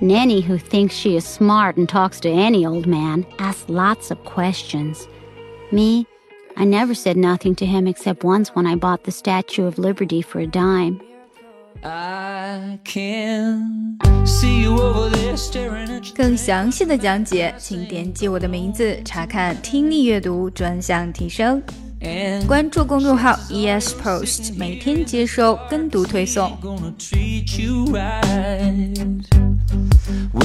Nanny, who thinks she is smart and talks to any old man, asks lots of questions. Me, I never said nothing to him except once when I bought the Statue of Liberty for a dime. I can see you over there staring at 更详细的讲解，请点击我的名字查看听力阅读专项提升。 and 关注公众号 ES Post，每天接收跟读推送。